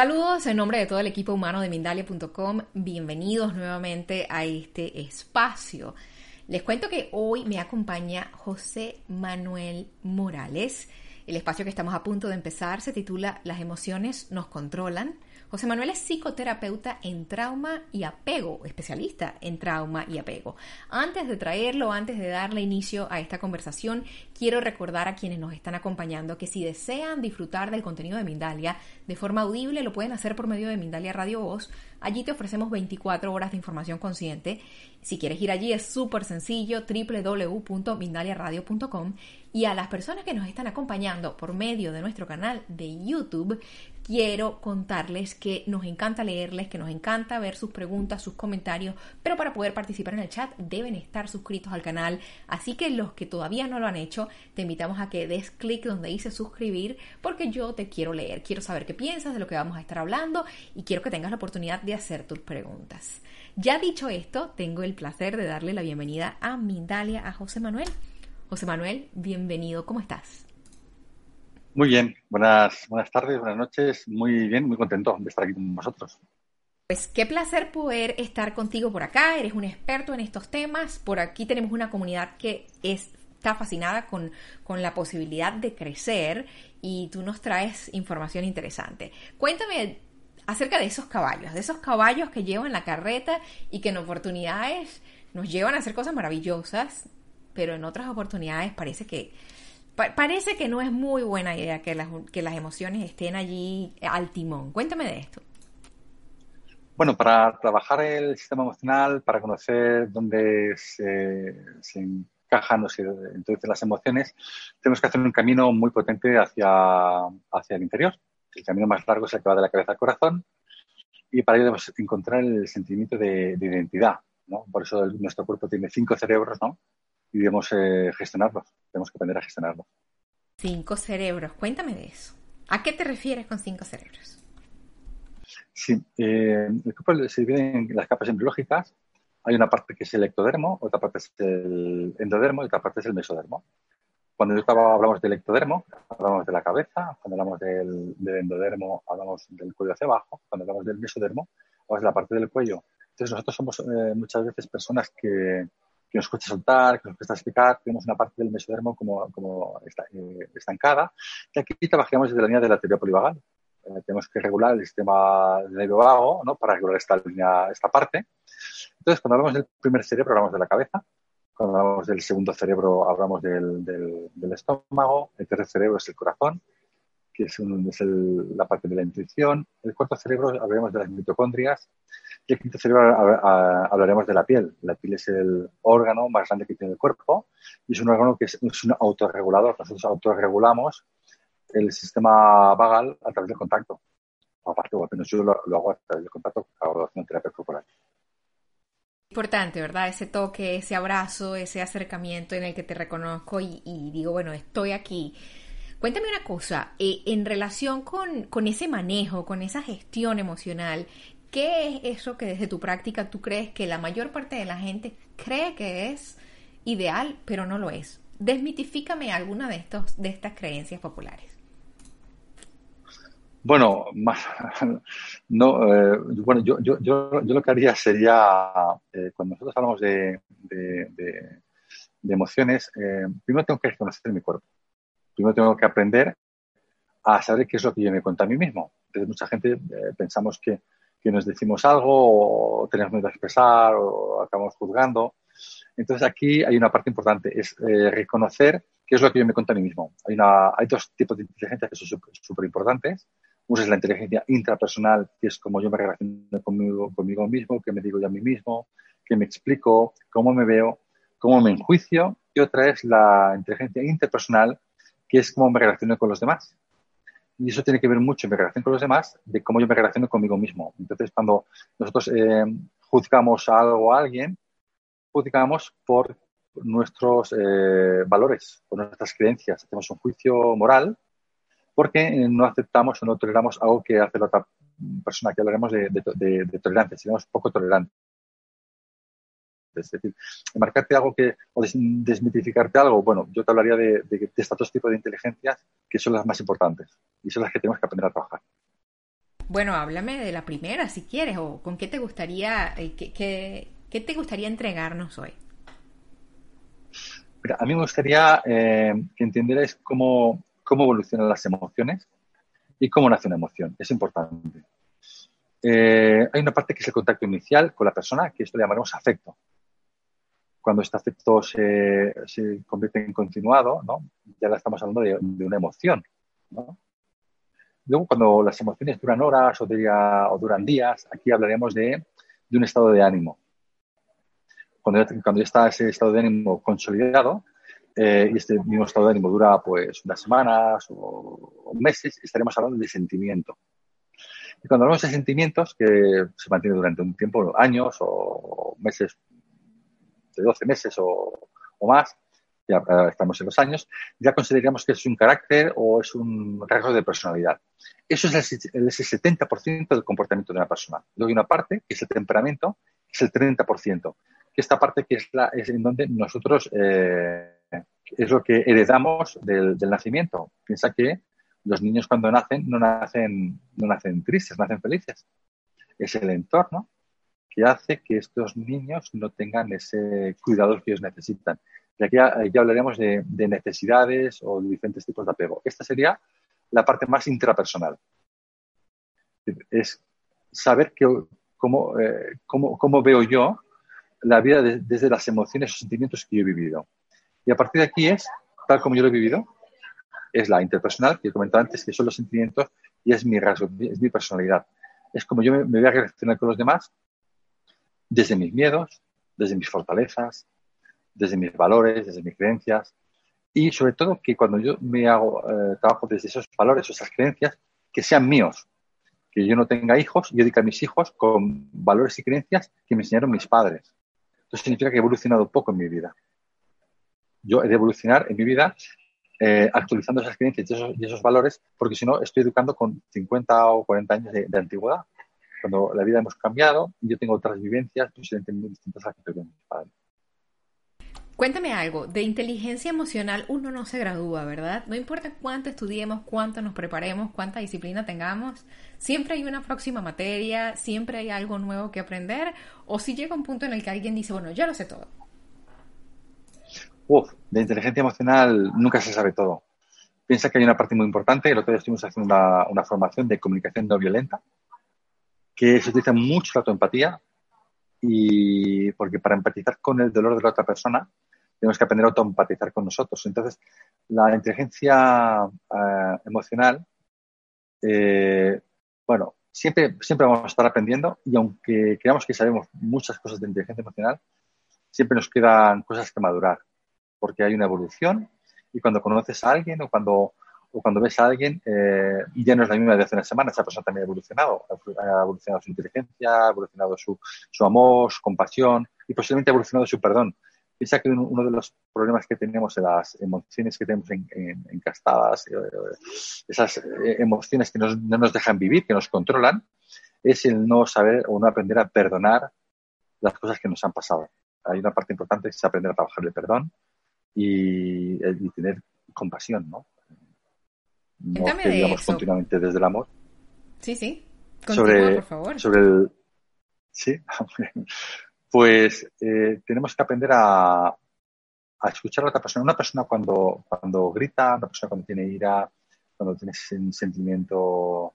Saludos en nombre de todo el equipo humano de Mindalia.com. Bienvenidos nuevamente a este espacio. Les cuento que hoy me acompaña José Manuel Morales. El espacio que estamos a punto de empezar se titula Las emociones nos controlan. José Manuel es psicoterapeuta en trauma y apego, especialista en trauma y apego. Antes de traerlo, antes de darle inicio a esta conversación, quiero recordar a quienes nos están acompañando que si desean disfrutar del contenido de Mindalia de forma audible, lo pueden hacer por medio de Mindalia Radio Voz. Allí te ofrecemos 24 horas de información consciente. Si quieres ir allí es súper sencillo, www.mindaliaradio.com. Y a las personas que nos están acompañando por medio de nuestro canal de YouTube, quiero contarles que nos encanta leerles, que nos encanta ver sus preguntas, sus comentarios, pero para poder participar en el chat deben estar suscritos al canal. Así que los que todavía no lo han hecho, te invitamos a que des clic donde dice suscribir, porque yo te quiero leer, quiero saber qué piensas de lo que vamos a estar hablando y quiero que tengas la oportunidad de hacer tus preguntas. Ya dicho esto, tengo el placer de darle la bienvenida a Mindalia, a José Manuel. José Manuel, bienvenido, ¿cómo estás? Muy bien, buenas, buenas tardes, buenas noches, muy bien, muy contento de estar aquí con vosotros. Pues qué placer poder estar contigo por acá, eres un experto en estos temas, por aquí tenemos una comunidad que está fascinada con, con la posibilidad de crecer y tú nos traes información interesante. Cuéntame acerca de esos caballos, de esos caballos que llevan la carreta y que en oportunidades nos llevan a hacer cosas maravillosas, pero en otras oportunidades parece que parece que no es muy buena idea que las, que las emociones estén allí al timón. Cuéntame de esto. Bueno, para trabajar el sistema emocional, para conocer dónde se, se encajan entonces las emociones, tenemos que hacer un camino muy potente hacia, hacia el interior. El camino más largo es el que va de la cabeza al corazón y para ello debemos encontrar el sentimiento de, identidad. ¿no? Por eso nuestro cuerpo tiene cinco cerebros, ¿no? Y debemos eh, gestionarlos. Tenemos que aprender a gestionarlos. Cinco cerebros. Cuéntame de eso. ¿A qué te refieres con cinco cerebros? Sí, eh, el cuerpo se divide en las capas embriológicas. Hay una parte que es el ectodermo, otra parte es el endodermo y otra parte es el mesodermo. Cuando hablamos del ectodermo, hablamos de la cabeza. Cuando hablamos del, endodermo, hablamos del cuello hacia abajo. Cuando hablamos del mesodermo, hablamos de la parte del cuello. Entonces, nosotros somos eh, muchas veces personas que, que nos cuesta soltar, que nos cuesta explicar. Tenemos una parte del mesodermo como, como eh, estancada. Y aquí trabajamos desde la línea de la teoría polivagal. Eh, tenemos que regular el sistema nervio vago ¿no? para regular esta, línea, esta parte. Entonces, cuando hablamos del primer cerebro, hablamos de la cabeza. Cuando hablamos del segundo cerebro, hablamos del, del, estómago. El tercer cerebro es el corazón, que es, es la parte de la intuición. El cuarto cerebro hablaremos de las mitocondrias y el quinto cerebro hablaremos de la piel. La piel es el órgano más grande que tiene el cuerpo y es un órgano que es, un autorregulador. Nosotros autorregulamos el sistema vagal a través del contacto. Aparte, bueno, yo lo, hago a través del contacto con terapia corporal. Importante, ¿verdad? Ese toque, ese abrazo, ese acercamiento en el que te reconozco y, digo, bueno, estoy aquí. Cuéntame una cosa, eh, en relación con, con, ese manejo, con esa gestión emocional, ¿Qué es eso que desde tu práctica tú crees que la mayor parte de la gente cree que es ideal, pero no lo es? Desmitifícame alguna de, estos, de estas creencias populares. Bueno, no, eh, bueno yo, yo, yo, lo que haría sería, eh, cuando nosotros hablamos de, de, emociones, eh, primero tengo que conocer mi cuerpo. Primero tengo que aprender a saber qué es lo que yo me cuento a mí mismo. Entonces, mucha gente pensamos que que nos decimos algo o tenemos miedo a expresar o acabamos juzgando. Entonces aquí hay una parte importante, es eh, reconocer qué es lo que yo me cuento a mí mismo. Hay, una, hay dos tipos de inteligencia que son súper importantes. Una es la inteligencia intrapersonal, que es como yo me relaciono conmigo, mismo, que me digo yo a mí mismo, que me explico, cómo me veo, cómo me enjuicio. Y otra es la inteligencia interpersonal, que es cómo me relaciono con los demás y eso tiene que ver mucho en mi relación con los demás de cómo yo me relaciono conmigo mismo. Entonces, cuando nosotros eh, juzgamos a algo o a alguien, juzgamos por nuestros eh, valores, por nuestras creencias. Hacemos un juicio moral porque no aceptamos o no toleramos algo que hace la otra persona, que hablaremos de, de tolerancia, seremos poco tolerantes. Es decir, marcarte algo que, o desmitificarte algo, bueno, yo te hablaría de, estos dos tipos de inteligencias que son las más importantes y son las que tenemos que aprender a trabajar. Bueno, háblame de la primera, si quieres, o con qué te gustaría, eh, qué, qué, te gustaría entregarnos hoy. Mira, a mí me gustaría eh, que entendierais cómo, cómo evolucionan las emociones y cómo nace una emoción. Es importante. Eh, hay una parte que es el contacto inicial con la persona, que esto le llamaremos afecto. Cuando este afecto se, se convierte en continuado, ¿no? ya la estamos hablando de, una emoción. ¿no? Luego, cuando las emociones duran horas o, o duran días, aquí hablaremos de, de un estado de ánimo. Cuando ya, cuando ya, está ese estado de ánimo consolidado, eh, y este mismo estado de ánimo dura pues unas semanas o, meses, estaremos hablando de sentimiento. Y cuando hablamos de sentimientos, que se mantiene durante un tiempo, años o meses, de 12 meses o, más, ya estamos en los años, ya consideraríamos que es un carácter o es un rasgo de personalidad. Eso es el, 70% del comportamiento de una persona. Luego hay una parte, que es el temperamento, es el 30%, que esta parte que es, la, es en donde nosotros eh, es lo que heredamos del, del, nacimiento. Piensa que los niños cuando nacen no nacen, no nacen tristes, nacen felices. Es el entorno que hace que estos niños no tengan ese cuidado que ellos necesitan. Y aquí ya, hablaremos de, necesidades o de diferentes tipos de apego. Esta sería la parte más intrapersonal. Es saber que, cómo, eh, cómo, cómo, veo yo la vida desde las emociones o sentimientos que yo he vivido. Y a partir de aquí es, tal como yo lo he vivido, es la interpersonal, que he comentado antes, que son los sentimientos y es mi rasgo, es mi personalidad. Es como yo me, me voy a relacionar con los demás desde mis miedos, desde mis fortalezas, desde mis valores, desde mis creencias y sobre todo que cuando yo me hago eh, trabajo desde esos valores o esas creencias, que sean míos, que yo no tenga hijos, yo dedico a mis hijos con valores y creencias que me enseñaron mis padres. Eso significa que he evolucionado poco en mi vida. Yo he de evolucionar en mi vida eh, actualizando esas creencias y esos, valores, porque si no, estoy educando con 50 o 40 años de, antigüedad. Cuando la vida hemos cambiado, yo tengo otras vivencias posiblemente muy distintas a las que mis padres. Cuéntame algo, de inteligencia emocional uno no se gradúa, ¿verdad? No importa cuánto estudiemos, cuánto nos preparemos, cuánta disciplina tengamos, siempre hay una próxima materia, siempre hay algo nuevo que aprender, o si llega un punto en el que alguien dice, bueno, ya lo sé todo. Uf, de inteligencia emocional nunca se sabe todo. Piensa que hay una parte muy importante, el otro día estuvimos haciendo una, una formación de comunicación no violenta, que se utiliza mucho la autoempatía, y porque para empatizar con el dolor de la otra persona tenemos que aprender a autoempatizar con nosotros. Entonces, la inteligencia eh, emocional, eh, bueno, siempre, siempre vamos a estar aprendiendo y aunque creamos que sabemos muchas cosas de inteligencia emocional, siempre nos quedan cosas que madurar, porque hay una evolución y cuando conoces a alguien o cuando, o cuando ves a alguien, eh, ya no es la misma de hace una semana, esa persona también ha evolucionado, ha evolucionado su inteligencia, ha evolucionado su, su amor, su compasión y posiblemente ha evolucionado su perdón. Piensa que uno de los problemas que tenemos en las emociones que tenemos encastadas, eh, esas eh, emociones que no nos dejan vivir, que nos controlan, es el no saber o no aprender a perdonar las cosas que nos han pasado. Hay una parte importante que es aprender a trabajar el perdón y, tener compasión, ¿no? No digamos continuamente desde el amor. Sí, sí. sobre, por favor. Sobre el, sí, pues eh, tenemos que aprender a, a, escuchar a otra persona. Una persona cuando, cuando grita, una persona cuando tiene ira, cuando tiene un sentimiento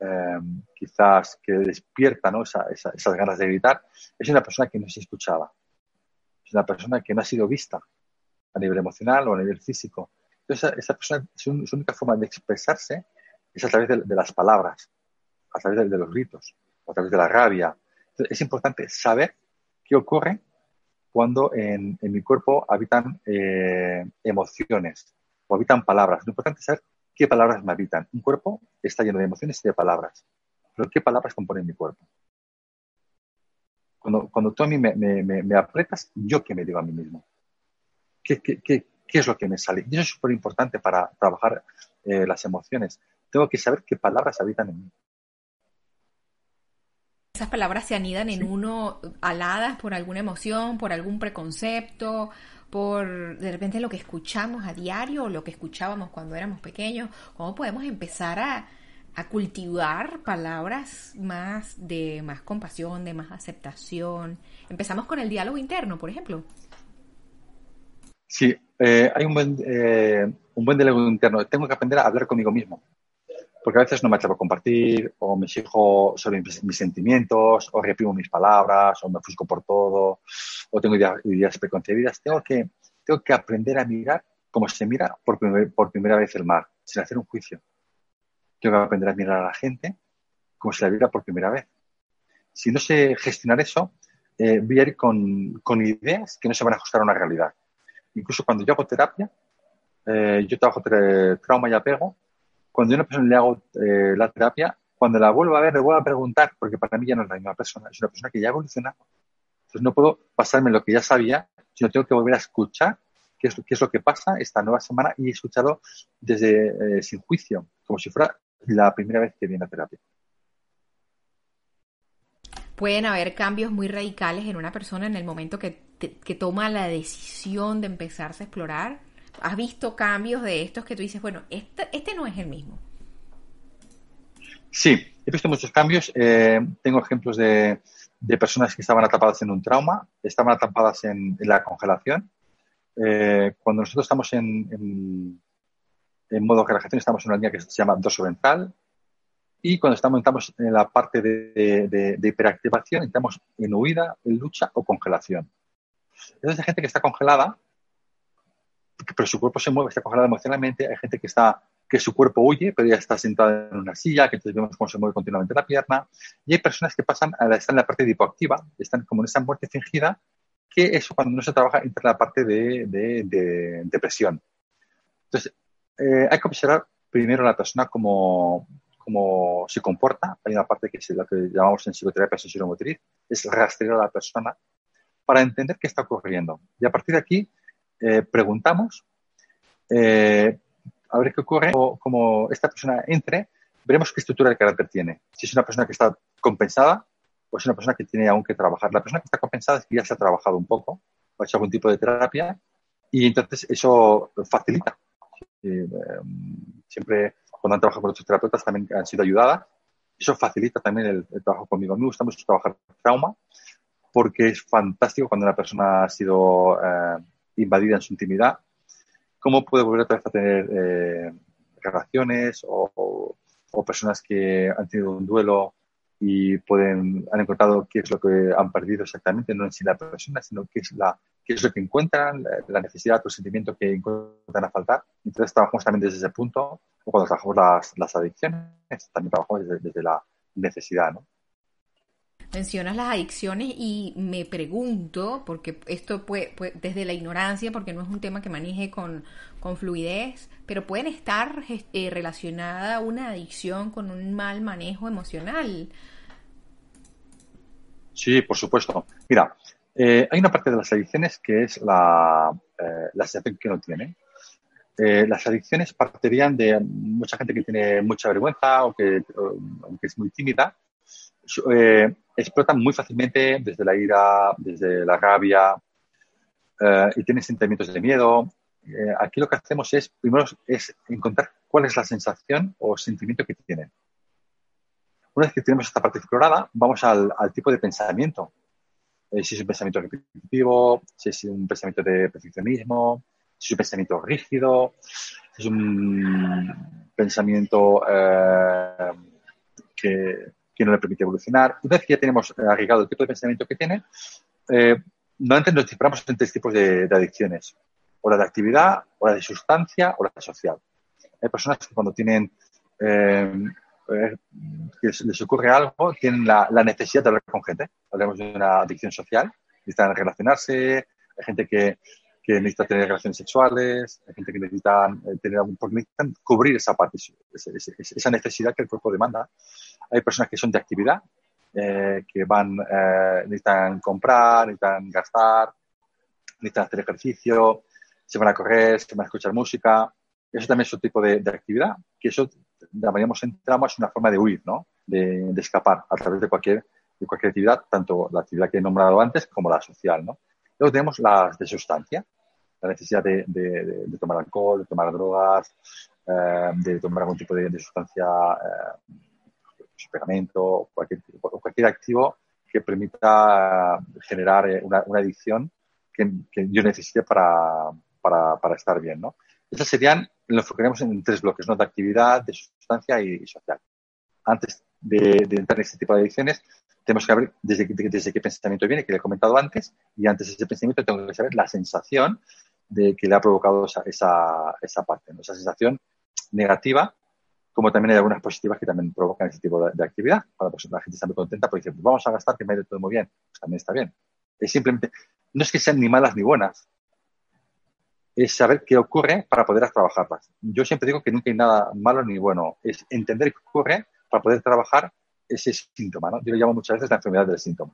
eh, quizás que despierta ¿no? Esa, esas ganas de gritar, es una persona que no se escuchaba. Es una persona que no ha sido vista a nivel emocional o a nivel físico. Entonces, esa, persona, su, única forma de expresarse es a través de, las palabras, a través de, los gritos, a través de la rabia. Es importante saber ¿Qué ocurre cuando en, mi cuerpo habitan eh, emociones o habitan palabras? Lo importante es saber qué palabras me habitan. Un cuerpo está lleno de emociones y de palabras. Pero ¿qué palabras componen mi cuerpo? Cuando, tú a mí me, apretas, ¿yo qué me digo a mí mismo? ¿Qué, qué, qué, qué es lo que me sale? Y eso es súper importante para trabajar eh, las emociones. Tengo que saber qué palabras habitan en mí esas palabras se anidan en uno aladas por alguna emoción, por algún preconcepto, por de repente lo que escuchamos a diario o lo que escuchábamos cuando éramos pequeños. ¿Cómo podemos empezar a, a cultivar palabras más de más compasión, de más aceptación. Empezamos con el diálogo interno, por ejemplo. Sí, eh, hay un buen, eh, un buen diálogo interno. Tengo que aprender a hablar conmigo mismo. Porque a veces no me atrevo a compartir, o me exijo sobre mis, sentimientos, o reprimo mis palabras, o me ofusco por todo, o tengo ideas, preconcebidas. Tengo que, tengo que aprender a mirar como se mira por, por primera vez el mar, sin hacer un juicio tengo que aprender a mirar a la gente como si la viera por primera vez. Si no sé gestionar eso, eh, voy a ir con, ideas que no se van a ajustar a una realidad. Incluso cuando yo hago terapia, eh, yo trabajo trauma y apego, cuando a una persona le hago eh, la terapia, cuando la vuelvo a ver, le vuelvo a preguntar, porque para mí ya no es la misma persona, es una persona que ya ha evolucionado. Entonces no puedo pasarme lo que ya sabía, sino tengo que volver a escuchar qué es, qué es lo que pasa esta nueva semana y escucharlo desde sin juicio, como si fuera la primera vez que viene a terapia. Pueden haber cambios muy radicales en una persona en el momento que, toma la decisión de empezarse a explorar. ¿Has visto cambios de estos que tú dices, bueno, este, este no es el mismo? Sí, he visto muchos cambios. Eh, tengo ejemplos de, personas que estaban atrapadas en un trauma, estaban atrapadas en, la congelación. Eh, cuando nosotros estamos en, en modo relajación estamos en una línea que se llama dorso ventral y cuando estamos, en la parte de, hiperactivación estamos en huida, en lucha o congelación. Entonces hay gente que está congelada, pero su cuerpo se mueve, está congelada emocionalmente, hay gente que está que su cuerpo huye, pero ya está sentada en una silla, que entonces vemos cómo se mueve continuamente la pierna. Y hay personas que pasan, a la, están en la parte de hipoactiva, están como en esa muerte fingida, que eso cuando no se trabaja entra en la parte de, de depresión. Entonces, eh, hay que observar primero a la persona como se comporta. Hay una parte que es la que llamamos en psicoterapia sensiromotriz, es rastrear a la persona para entender qué está ocurriendo. Y a partir de aquí eh, preguntamos eh, a ver qué ocurre, o como esta persona entre, veremos qué estructura de carácter tiene. Si es una persona que está compensada o es una persona que tiene aún que trabajar. La persona que está compensada es que ya se ha trabajado un poco o ha hecho algún tipo de terapia y entonces eso facilita eh, siempre cuando han trabajado con otros terapeutas también han sido ayudadas. Eso facilita también el, trabajo conmigo. A mí me gusta mucho trabajar trauma porque es fantástico cuando una persona ha sido eh, invadida en su intimidad. ¿Cómo puede volver otra vez a tener eh, relaciones o, personas que han tenido un duelo y pueden, han encontrado qué es lo que han perdido exactamente, no en sí la persona, sino qué es, la, qué es lo que encuentran, la necesidad o sentimiento que encuentran a faltar. Entonces trabajamos también desde ese punto, o cuando trabajamos las adicciones, también trabajamos desde, la necesidad, ¿no? Mencionas las adicciones y me pregunto, porque esto puede, desde la ignorancia, porque no es un tema que maneje con, con fluidez, pero pueden estar eh, relacionada una adicción con un mal manejo emocional. Sí, por supuesto. Mira, eh, hay una parte de las adicciones que es la, eh, la sensación que no tiene. Eh, las adicciones partirían de mucha gente que tiene mucha vergüenza o que, es muy tímida. Explotan muy fácilmente desde la ira, desde la rabia y tienen sentimientos de miedo. aquí lo que hacemos es, primero, es encontrar cuál es la sensación o sentimiento que tienen. Una vez que tenemos esta parte explorada, vamos al, tipo de pensamiento. Eh, si es un pensamiento repetitivo, si es un pensamiento de perfeccionismo, si es un pensamiento rígido, si es un pensamiento eh, que, no le permite evolucionar. Una vez que ya tenemos agregado el tipo de pensamiento que tiene, eh, normalmente nos disparamos en tres tipos de, adicciones. O la de actividad, o la de sustancia, o la de social. Hay personas que cuando tienen que les ocurre algo, tienen la, necesidad de hablar con gente. Hablamos de una adicción social, necesitan relacionarse, hay gente que, que necesita tener relaciones sexuales, hay gente que necesita eh, tener porque necesitan cubrir esa parte, esa necesidad que el cuerpo demanda. Hay personas que son de actividad, eh, que van, eh, necesitan comprar, necesitan gastar, necesitan hacer ejercicio, se van a correr, se van a escuchar música. Eso también es un tipo de, de actividad, que eso llamaríamos en trauma es una forma de huir, ¿no? De, escapar a través de cualquier, de cualquier actividad, tanto la actividad que he nombrado antes como la social, ¿no? Luego tenemos las de sustancia. La necesidad de, de, tomar alcohol, de tomar drogas, eh, de tomar algún tipo de, sustancia, eh, pegamento, cualquier, cualquier activo que permita generar eh, una, una adicción que, que, yo necesite para, para, para estar bien, ¿no? Esas serían, lo enfocaremos en tres bloques, ¿no? De actividad, de sustancia y, social. Antes de, de, entrar en este tipo de adicciones, tenemos que ver desde, desde qué pensamiento viene, que le he comentado antes, y antes de ese pensamiento tengo que saber la sensación de que le ha provocado esa, esa, esa parte, esa sensación negativa, como también hay algunas positivas que también provocan ese tipo de, actividad. Cuando pues, la gente está muy contenta, pues dice, pues vamos a gastar que me ha ido todo muy bien. Pues también está bien. Es simplemente, no es que sean ni malas ni buenas, es saber qué ocurre para poder trabajarlas. Yo siempre digo que nunca hay nada malo ni bueno, es entender qué ocurre para poder trabajar ese síntoma. Yo lo llamo muchas veces la enfermedad del síntoma.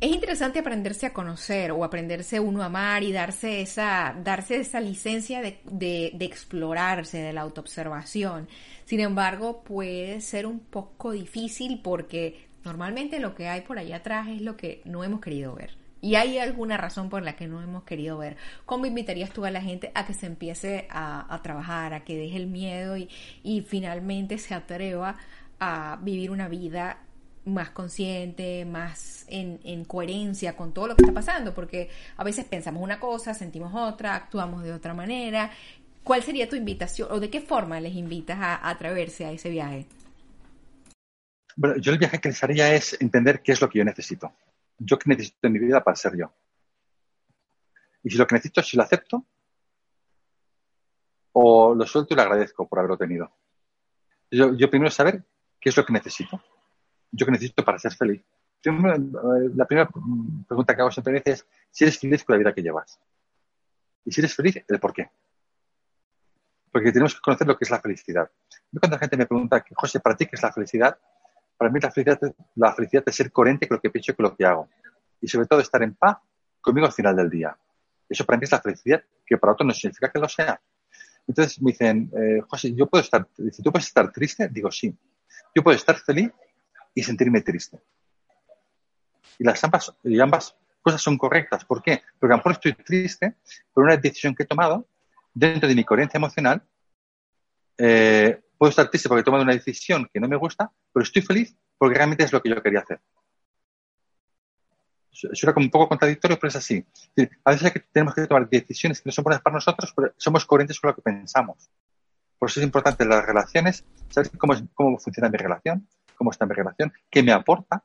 Es interesante aprenderse a conocer o aprenderse uno a amar y darse esa, darse esa licencia de, de, explorarse, de la autoobservación. Sin embargo, puede ser un poco difícil porque normalmente lo que hay por allá atrás es lo que no hemos querido ver. Y hay alguna razón por la que no hemos querido ver. ¿Cómo invitarías tú a la gente a que se empiece a, a trabajar, a que deje el miedo y, y finalmente se atreva a vivir una vida más consciente, más en, en, coherencia con todo lo que está pasando, porque a veces pensamos una cosa, sentimos otra, actuamos de otra manera. ¿Cuál sería tu invitación o de qué forma les invitas a, a a ese viaje? Bueno, yo el viaje que les haría es entender qué es lo que yo necesito. Yo qué necesito en mi vida para ser yo. Y si lo que necesito, si lo acepto, o lo suelto y lo agradezco por haberlo tenido. Yo, yo primero saber qué es lo que necesito yo que necesito para ser feliz. Eh, la primera pregunta que hago siempre es si eres feliz con la vida que llevas. Y si eres feliz, el por qué. Porque tenemos que conocer lo que es la felicidad. cuando la gente me pregunta, José, ¿para ti qué es la felicidad? Para mí la felicidad, la felicidad es ser coherente con lo que pienso y con lo que hago. Y sobre todo estar en paz conmigo al final del día. Eso para mí es la felicidad, que para otros no significa que lo sea. Entonces me dicen, eh, José, ¿yo puedo estar, ¿tú puedes estar triste? Digo, sí. Yo puedo estar feliz y sentirme triste. Y las ambas, y ambas cosas son correctas. ¿Por qué? Porque a lo mejor estoy triste por una decisión que he tomado dentro de mi coherencia emocional. Eh, puedo estar triste porque he tomado una decisión que no me gusta, pero estoy feliz porque realmente es lo que yo quería hacer. Eso era como un poco contradictorio, pero es así. A veces tenemos que tomar decisiones que no son buenas para nosotros, pero somos coherentes con lo que pensamos. Por eso es importante las relaciones saber cómo, cómo funciona mi relación, cómo está mi relación, qué me aporta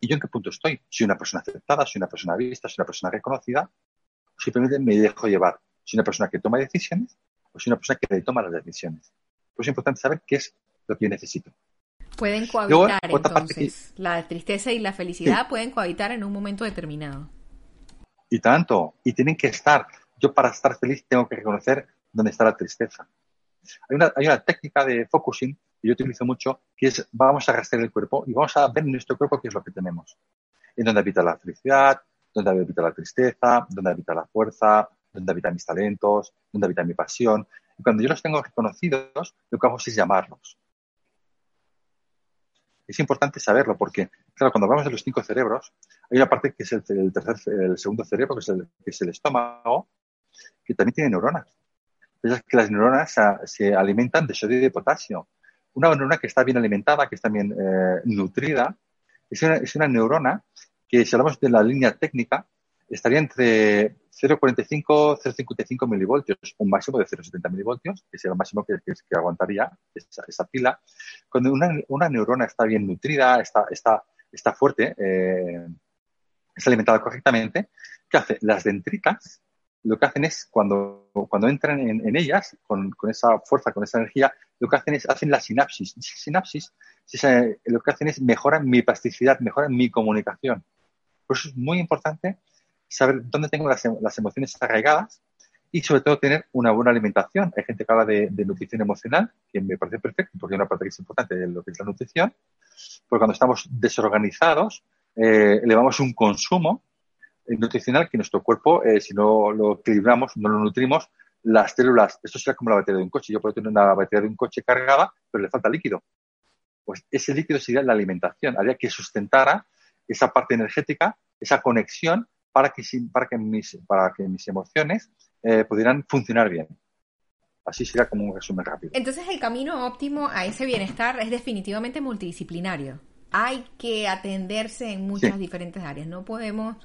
y yo en qué punto estoy. Soy una persona aceptada, soy una persona vista, soy una persona reconocida, o simplemente me dejo llevar. Soy una persona que toma decisiones o soy una persona que toma las decisiones. Pues es importante saber qué es lo que yo necesito. Pueden cohabitar entonces. La tristeza y la felicidad pueden cohabitar en un momento determinado. Y tanto. Y tienen que estar. Yo para estar feliz tengo que reconocer dónde está la tristeza. Hay una, hay una técnica de focusing que yo utilizo mucho, que es vamos a gastar el cuerpo y vamos a ver en nuestro cuerpo qué es lo que tenemos. En dónde habita la felicidad, dónde habita la tristeza, dónde habita la fuerza, dónde habitan mis talentos, dónde habita mi pasión. Y cuando yo los tengo reconocidos, lo que hago es llamarlos. Es importante saberlo porque, claro, cuando hablamos de los cinco cerebros, hay una parte que es el, tercer, el segundo cerebro, que es el, que es el estómago, que también tiene neuronas. Es que las neuronas se alimentan de sodio y de potasio. Una neurona que está bien alimentada, que está bien eh, nutrida, es una, es una, neurona que, si hablamos de la línea técnica, estaría entre 0,45 0,55 milivoltios, un máximo de 0,70 milivoltios, que sería el máximo que, que, aguantaría esa, pila. Cuando una, una, neurona está bien nutrida, está, está, está fuerte, eh, está alimentada correctamente, ¿qué hace? Las dendritas lo que hacen es, cuando, cuando entran en, ellas, con, con, esa fuerza, con esa energía, lo que hacen es, hacen la sinapsis. Sinapsis, lo que hacen es mejoran mi plasticidad, mejoran mi comunicación. Por eso es muy importante saber dónde tengo las, las emociones arraigadas y sobre todo tener una buena alimentación. Hay gente que habla de, de, nutrición emocional, que me parece perfecto, porque hay una parte que es importante de lo que es la nutrición, porque cuando estamos desorganizados, eh, elevamos un consumo nutricional que nuestro cuerpo, eh, si no lo equilibramos, no lo nutrimos, las células, esto sería como la batería de un coche. Yo puedo tener una batería de un coche cargada, pero le falta líquido. Pues ese líquido sería la alimentación, haría que sustentara esa parte energética, esa conexión para que, para que, mis, para que mis emociones eh, pudieran funcionar bien. Así sería como un resumen rápido. Entonces el camino óptimo a ese bienestar es definitivamente multidisciplinario. Hay que atenderse en muchas diferentes áreas. No podemos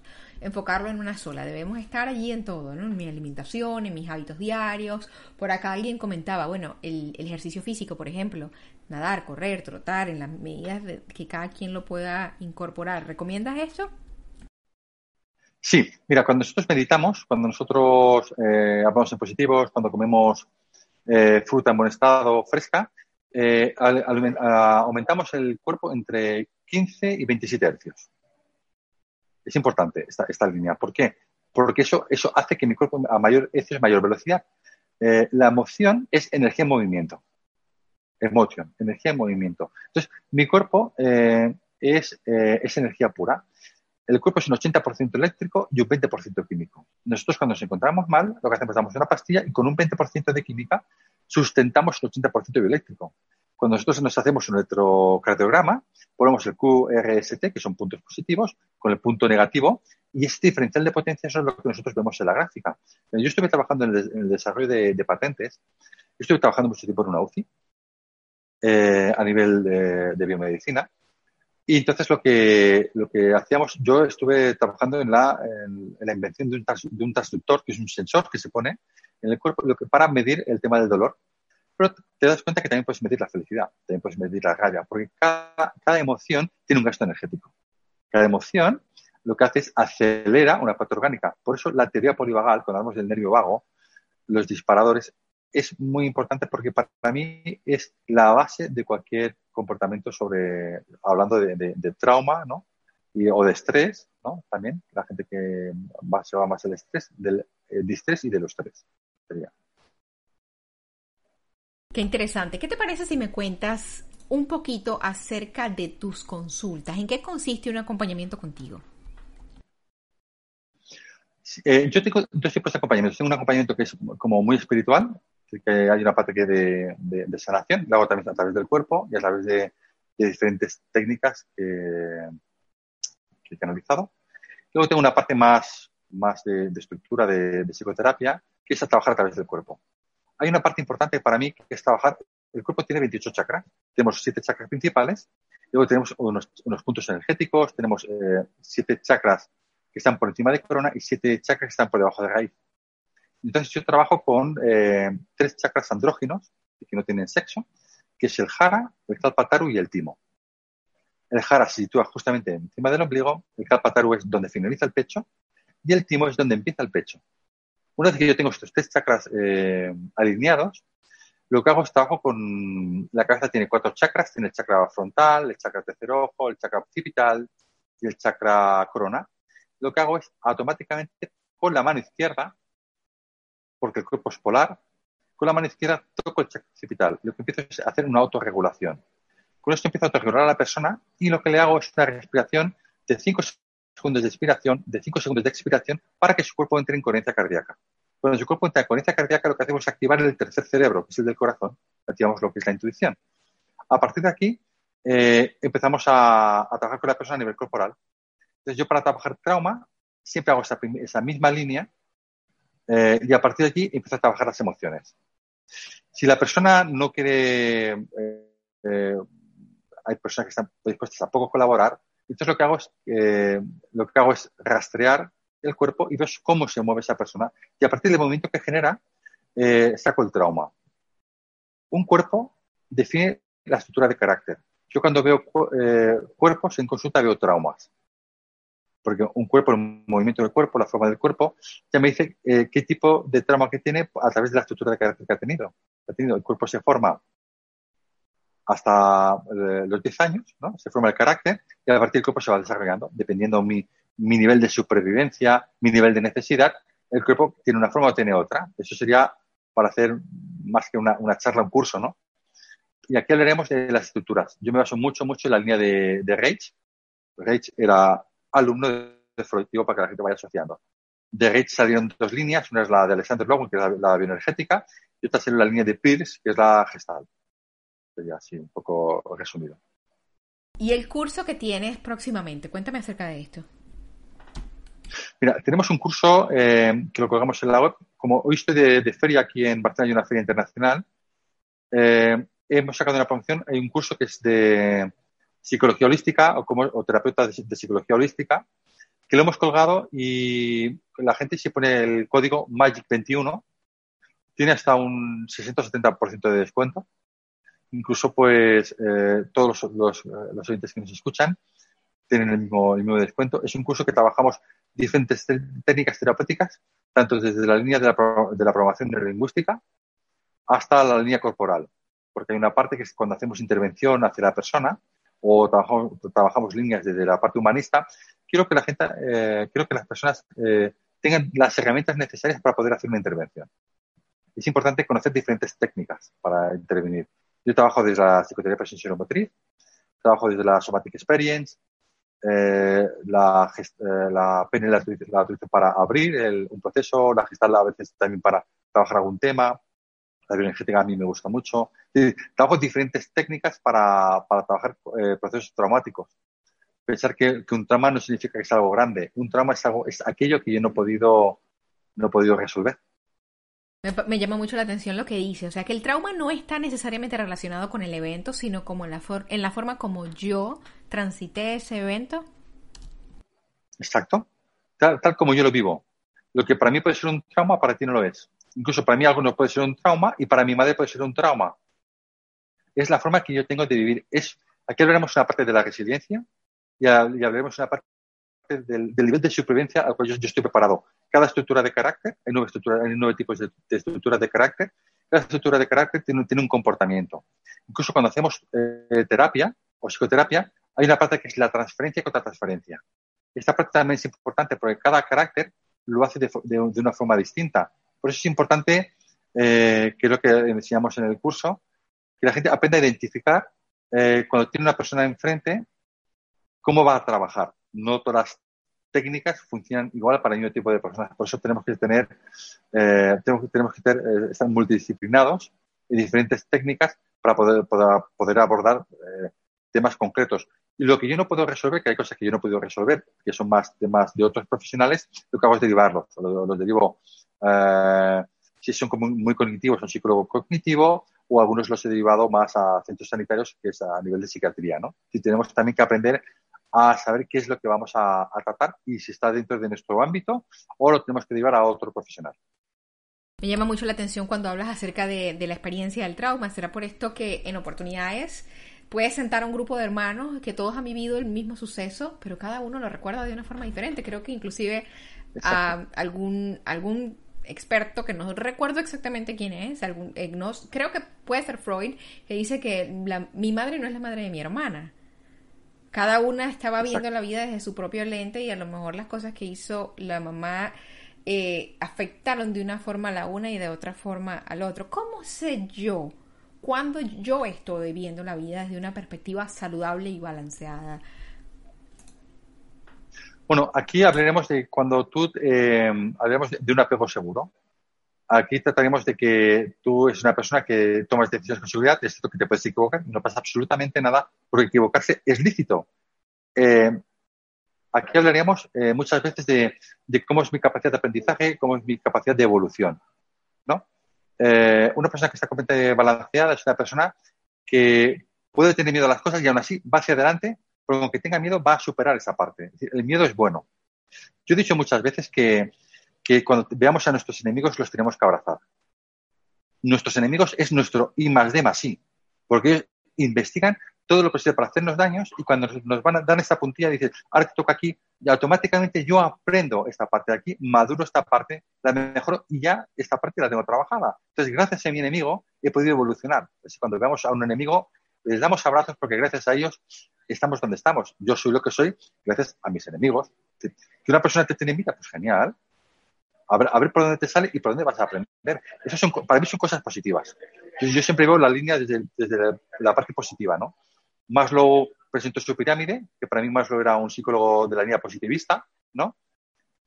enfocarlo en una sola. Debemos estar allí en todo, ¿no? En mi alimentación, en mis hábitos diarios. Por acá alguien comentaba, bueno, el, ejercicio físico, por ejemplo, nadar, correr, trotar, en las medidas de que cada quien lo pueda incorporar. ¿Recomiendas eso? Sí, mira, cuando nosotros meditamos, cuando nosotros eh, hablamos en positivos, cuando comemos eh, fruta en buen estado, fresca, eh, aumentamos el cuerpo entre 15 y 27 hercios. Es importante esta, línea. ¿Por qué? Porque eso, eso hace que mi cuerpo a mayor hercios, mayor velocidad. Eh, la emoción es energía en movimiento. Emoción, energía en movimiento. Entonces, mi cuerpo es, es energía pura el cuerpo es un 80% eléctrico y un 20% químico. Nosotros cuando nos encontramos mal, lo que hacemos es damos una pastilla y con un 20% de química sustentamos el 80% bioeléctrico. Cuando nosotros nos hacemos un electrocardiograma, ponemos el QRST, que son puntos positivos, con el punto negativo, y este diferencial de potencia eso es lo que nosotros vemos en la gráfica. Yo estuve trabajando en el, desarrollo de, patentes, yo estuve trabajando mucho tiempo en una UCI, eh, a nivel de biomedicina, y entonces lo que, lo que hacíamos, yo estuve trabajando en la, en, la invención de un, de un, transductor, que es un sensor que se pone en el cuerpo lo que, para medir el tema del dolor. Te das cuenta que también puedes medir la felicidad, también puedes medir la rabia, porque cada, cada emoción tiene un gasto energético. Cada emoción lo que hace es acelera una parte orgánica. Por eso la teoría polivagal, cuando hablamos del nervio vago, los disparadores, es muy importante porque para mí es la base de cualquier comportamiento sobre, hablando de, trauma, ¿no? Y, o de estrés, ¿no? También, la gente que va, se va más el estrés, del distrés y de los estrés. Qué interesante. ¿Qué te parece si me cuentas un poquito acerca de tus consultas? ¿En qué consiste un acompañamiento contigo? Eh, yo tengo dos tipos de acompañamiento. Tengo un acompañamiento que es como muy espiritual, que hay una parte que de, de, sanación, lo hago también a través del cuerpo y a través de, diferentes técnicas que, que, he analizado. Luego tengo una parte más, más de, estructura de, psicoterapia, que es a trabajar a través del cuerpo. Hay una parte importante para mí que es trabajar. El cuerpo tiene 28 chakras. Tenemos siete chakras principales. Luego tenemos unos, puntos energéticos. Tenemos eh, siete chakras que están por encima de corona y siete chakras que están por debajo de raíz. Entonces yo trabajo con eh, tres chakras andróginos que no tienen sexo, que es el jara, el kalpataru y el timo. El jara se sitúa justamente encima del ombligo, el kalpataru es donde finaliza el pecho y el timo es donde empieza el pecho. Una vez que yo tengo estos tres chakras eh, alineados, lo que hago es trabajo con la cabeza tiene cuatro chakras, tiene el chakra frontal, el chakra tercer ojo, el chakra occipital y el chakra corona. Lo que hago es automáticamente con la mano izquierda porque el cuerpo es polar, con la mano izquierda toco el chakra occipital. Lo que empiezo es hacer una autorregulación. Con esto empiezo a autorregular a la persona y lo que le hago es una respiración de 5 segundos de expiración, de 5 segundos de expiración, para que su cuerpo entre en coherencia cardíaca. Cuando su cuerpo entra en coherencia cardíaca, lo que hacemos es activar el tercer cerebro, que es el del corazón, activamos lo que es la intuición. A partir de aquí, eh, empezamos a, trabajar con la persona a nivel corporal. Entonces, yo para trabajar trauma, siempre hago esa misma línea eh, y a partir de aquí empieza a trabajar las emociones. Si la persona no quiere, eh, hay personas que están dispuestas a poco colaborar, entonces lo que hago es, lo que hago es rastrear el cuerpo y ver cómo se mueve esa persona y a partir del movimiento que genera, saco el trauma. Un cuerpo define la estructura de carácter. Yo cuando veo cuerpos en consulta veo traumas porque un cuerpo, el movimiento del cuerpo, la forma del cuerpo, ya me dice eh, qué tipo de trauma que tiene a través de la estructura de carácter que ha tenido. Ha tenido el cuerpo se forma hasta eh, los 10 años, ¿no? Se forma el carácter y a partir del cuerpo se va desarrollando, dependiendo mi, mi nivel de supervivencia, mi nivel de necesidad, el cuerpo tiene una forma o tiene otra. Eso sería para hacer más que una, una charla, un curso, ¿no? Y aquí hablaremos de las estructuras. Yo me baso mucho, mucho en la línea de, de Reich. Reich era alumno de Freud, digo para que la gente vaya asociando. De Reich salieron dos líneas, una es la de Alexander Lowen, que es la, bioenergética, y otra es la línea de Pierce, que es la gestal. Sería así, un poco resumido. ¿Y el curso que tienes próximamente? Cuéntame acerca de esto. Mira, tenemos un curso eh, que lo colgamos en la web. Como hoy estoy de, feria aquí en Barcelona, hay una feria internacional. Eh, hemos sacado una promoción. Hay un curso que es de psicología holística o, como, o terapeuta de, psicología holística, que lo hemos colgado y la gente si pone el código MAGIC21 tiene hasta un 60-70% de descuento. Incluso, pues, eh, todos los, los, oyentes que nos escuchan tienen el mismo, el mismo descuento. Es un curso que trabajamos diferentes técnicas terapéuticas, tanto desde la línea de la, de la programación neurolingüística hasta la línea corporal. Porque hay una parte que es cuando hacemos intervención hacia la persona o trabajamos, trabajamos líneas desde la parte humanista, quiero que la gente, eh, quiero que las personas eh, tengan las herramientas necesarias para poder hacer una intervención. Es importante conocer diferentes técnicas para intervenir. Yo trabajo desde la psicoterapia sensorio-motriz, trabajo desde la somatic experience, eh, la, eh, la la utilizo, para abrir un proceso, la gestal a veces también para trabajar algún tema, la bioenergética a mí me gusta mucho. trabajo diferentes técnicas para, para trabajar eh, procesos traumáticos. Pensar que, un trauma no significa que es algo grande. Un trauma es, algo, es aquello que yo no podido, no he podido resolver. Me, llama mucho la atención lo que dice, o sea que el trauma no está necesariamente relacionado con el evento, sino como en la, en la forma como yo transité ese evento. Exacto, tal, como yo lo vivo. Lo que para mí puede ser un trauma, para ti no lo es. Incluso para mí algo no puede ser un trauma y para mi madre puede ser un trauma. Es la forma que yo tengo de vivir. Es, aquí hablaremos una parte de la resiliencia y, hablaremos una parte del, nivel de supervivencia al cual yo, estoy preparado. Cada estructura de carácter, hay nueve, hay nueve tipos de, estructuras de carácter, cada estructura de carácter tiene, tiene un comportamiento. Incluso cuando hacemos eh, terapia o psicoterapia, hay una parte que es la transferencia contra transferencia. Esta parte también es importante porque cada carácter lo hace de, de, una forma distinta. Por eso es importante, eh, que es lo que enseñamos en el curso, que la gente aprenda a identificar eh, cuando tiene una persona enfrente cómo va a trabajar. No todas las técnicas funcionan igual para el mismo tipo de personas. Por eso tenemos que tener, eh, tenemos, tenemos, que eh, estar multidisciplinados en diferentes técnicas para poder, poder, abordar eh, temas concretos. Y lo que yo no puedo resolver, que hay cosas que yo no puedo resolver, que son más temas de otros profesionales, lo que hago es derivarlos. Los, derivo, si son muy, muy cognitivos, un psicólogo cognitivo, o algunos los he derivado más a centros sanitarios, que es a nivel de psiquiatría, ¿no? Y tenemos también que aprender a saber qué es lo que vamos a, tratar y si está dentro de nuestro ámbito o lo tenemos que llevar a otro profesional. Me llama mucho la atención cuando hablas acerca de, la experiencia del trauma. Será por esto que en oportunidades puedes sentar a un grupo de hermanos que todos han vivido el mismo suceso, pero cada uno lo recuerda de una forma diferente. Creo que inclusive a algún, algún experto que no recuerdo exactamente quién es, algún, eh, creo que puede ser Freud, que dice que mi madre no es la madre de mi hermana. Cada una estaba viendo la vida desde su propio lente y a lo mejor las cosas que hizo la mamá eh, afectaron de una forma a la una y de otra forma al otro. ¿Cómo sé yo cuando yo estoy viendo la vida desde una perspectiva saludable y balanceada? Bueno, aquí hablaremos de cuando tú eh, hablaremos de, un apego seguro. Aquí trataremos de que tú eres una persona que tomas decisiones con seguridad, es cierto que te puedes equivocar, no pasa absolutamente nada, porque equivocarse es lícito. Eh, aquí hablaríamos eh, muchas veces de, cómo es mi capacidad de aprendizaje, cómo es mi capacidad de evolución. ¿no? Eh, una persona que está completamente balanceada es una persona que puede tener miedo a las cosas y aún así va hacia adelante, pero aunque tenga miedo va a superar esa parte. el miedo es bueno. Yo he dicho muchas veces que, que cuando veamos a nuestros enemigos los tenemos que abrazar. Nuestros enemigos es nuestro I más D más I, porque investigan todo lo posible para hacernos daños y cuando nos van a dar esta puntilla dices, ahora te toca aquí y automáticamente yo aprendo esta parte de aquí, maduro esta parte, la mejor y ya esta parte la tengo trabajada. Entonces, gracias a mi enemigo he podido evolucionar. cuando veamos a un enemigo, les damos abrazos porque gracias a ellos estamos donde estamos. Yo soy lo que soy gracias a mis enemigos. Que una persona te tiene vida, pues genial. A ver, por dónde te sale y por dónde vas a aprender. Eso son, para mí son cosas positivas. yo siempre veo la línea desde, desde la parte positiva, ¿no? Maslow presentó su pirámide, que para mí Maslow era un psicólogo de la línea positivista, ¿no?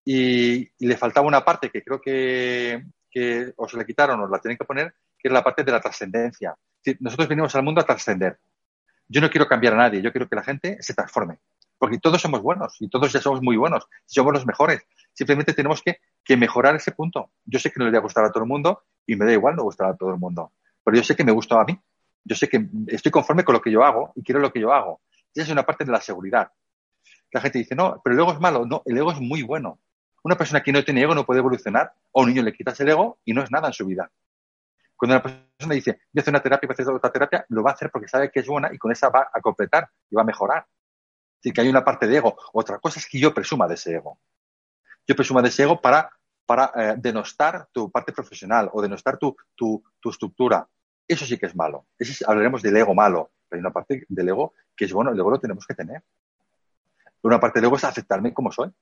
Y, le faltaba una parte que creo que, que o se le quitaron o la tienen que poner, que es la parte de la trascendencia. nosotros venimos al mundo a trascender. Yo no quiero cambiar a nadie, yo quiero que la gente se transforme. Porque todos somos buenos y todos ya somos muy buenos, somos los mejores. Simplemente tenemos que, mejorar ese punto. Yo sé que no le voy a gustar a todo el mundo y me da igual no gustar a todo el mundo, pero yo sé que me gusta a mí. Yo sé que estoy conforme con lo que yo hago y quiero lo que yo hago. Esa es una parte de la seguridad. La gente dice, no, pero el ego es malo. No, el ego es muy bueno. Una persona que no tiene ego no puede evolucionar. A un niño le quitas el ego y no es nada en su vida. Cuando una persona dice, voy a hacer una terapia, voy a hacer otra terapia, lo va a hacer porque sabe que es buena y con esa va a completar y va a mejorar. Así que hay una parte de ego. Otra cosa es que yo presuma de ese ego. Yo presuma de ese ego para, eh, denostar tu parte profesional o denostar tu estructura. Eso sí que es malo. Eso hablaremos del ego malo. Pero hay una parte del ego que es bueno, el ego lo tenemos que tener. Una parte del ego es aceptarme como soy.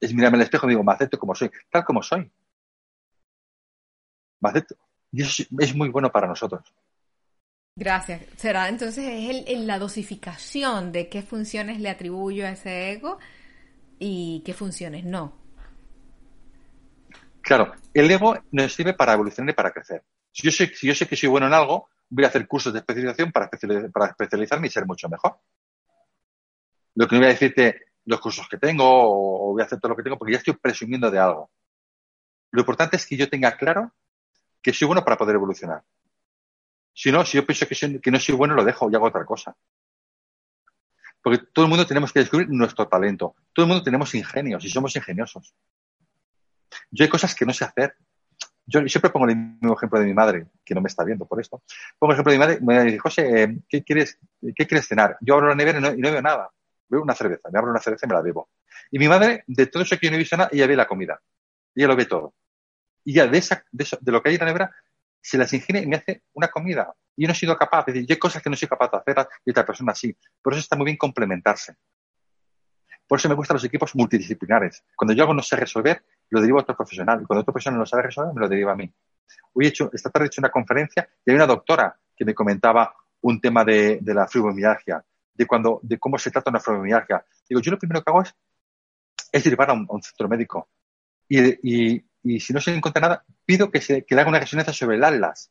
Es mirarme al espejo y digo, me acepto como soy, tal como soy. Me acepto. Y eso es muy bueno para nosotros. Gracias. Será entonces es el, la dosificación de qué funciones le atribuyo a ese ego y qué funciones no. Claro, el ego nos sirve para evolucionar y para crecer. Si yo, sé, yo sé que soy bueno en algo, voy a hacer cursos de especialización para, para especializarme y ser mucho mejor. Lo que no voy a decirte los cursos que tengo o, voy a hacer todo lo que tengo porque ya estoy presumiendo de algo. Lo importante es que yo tenga claro que soy bueno para poder evolucionar. Si no, si yo pienso que, que no soy bueno, lo dejo y hago otra cosa. Porque todo el mundo tenemos que descubrir nuestro talento. Todo el mundo tenemos ingenios y somos ingeniosos. Yo hay cosas que no sé hacer. Yo siempre pongo el mismo ejemplo de mi madre, que no me está viendo por esto. Pongo el ejemplo de mi madre, me dice, José, eh, ¿qué quieres, ¿qué quieres cenar? Yo abro la nevera y no, y no veo nada. Veo una cerveza, me abro una cerveza y me la bebo. Y mi madre, de todo eso que yo no he visto nada, ella ve la comida. Ella lo ve todo. Y ya de, esa, de, eso, de lo que hay en la nevera, se las ingenia y me hace una comida. Yo no he sido capaz. Es decir, yo hay cosas que no soy capaz de hacer y otra persona sí. Por eso está muy bien complementarse. Por eso me gustan los equipos multidisciplinares. Cuando yo algo no sé resolver, lo derivo a otro profesional. Y cuando otra persona no sabe resolver, me lo deriva a mí. Hoy he hecho, esta tarde he hecho una conferencia y hay una doctora que me comentaba un tema de, de la fibromialgia, de, cuando, de cómo se trata una fibromialgia. Digo, yo lo primero que hago es, es derivar a un, a un centro médico. Y, y, y, si no se encuentra nada, pido que, se, que le haga una resonancia sobre el atlas.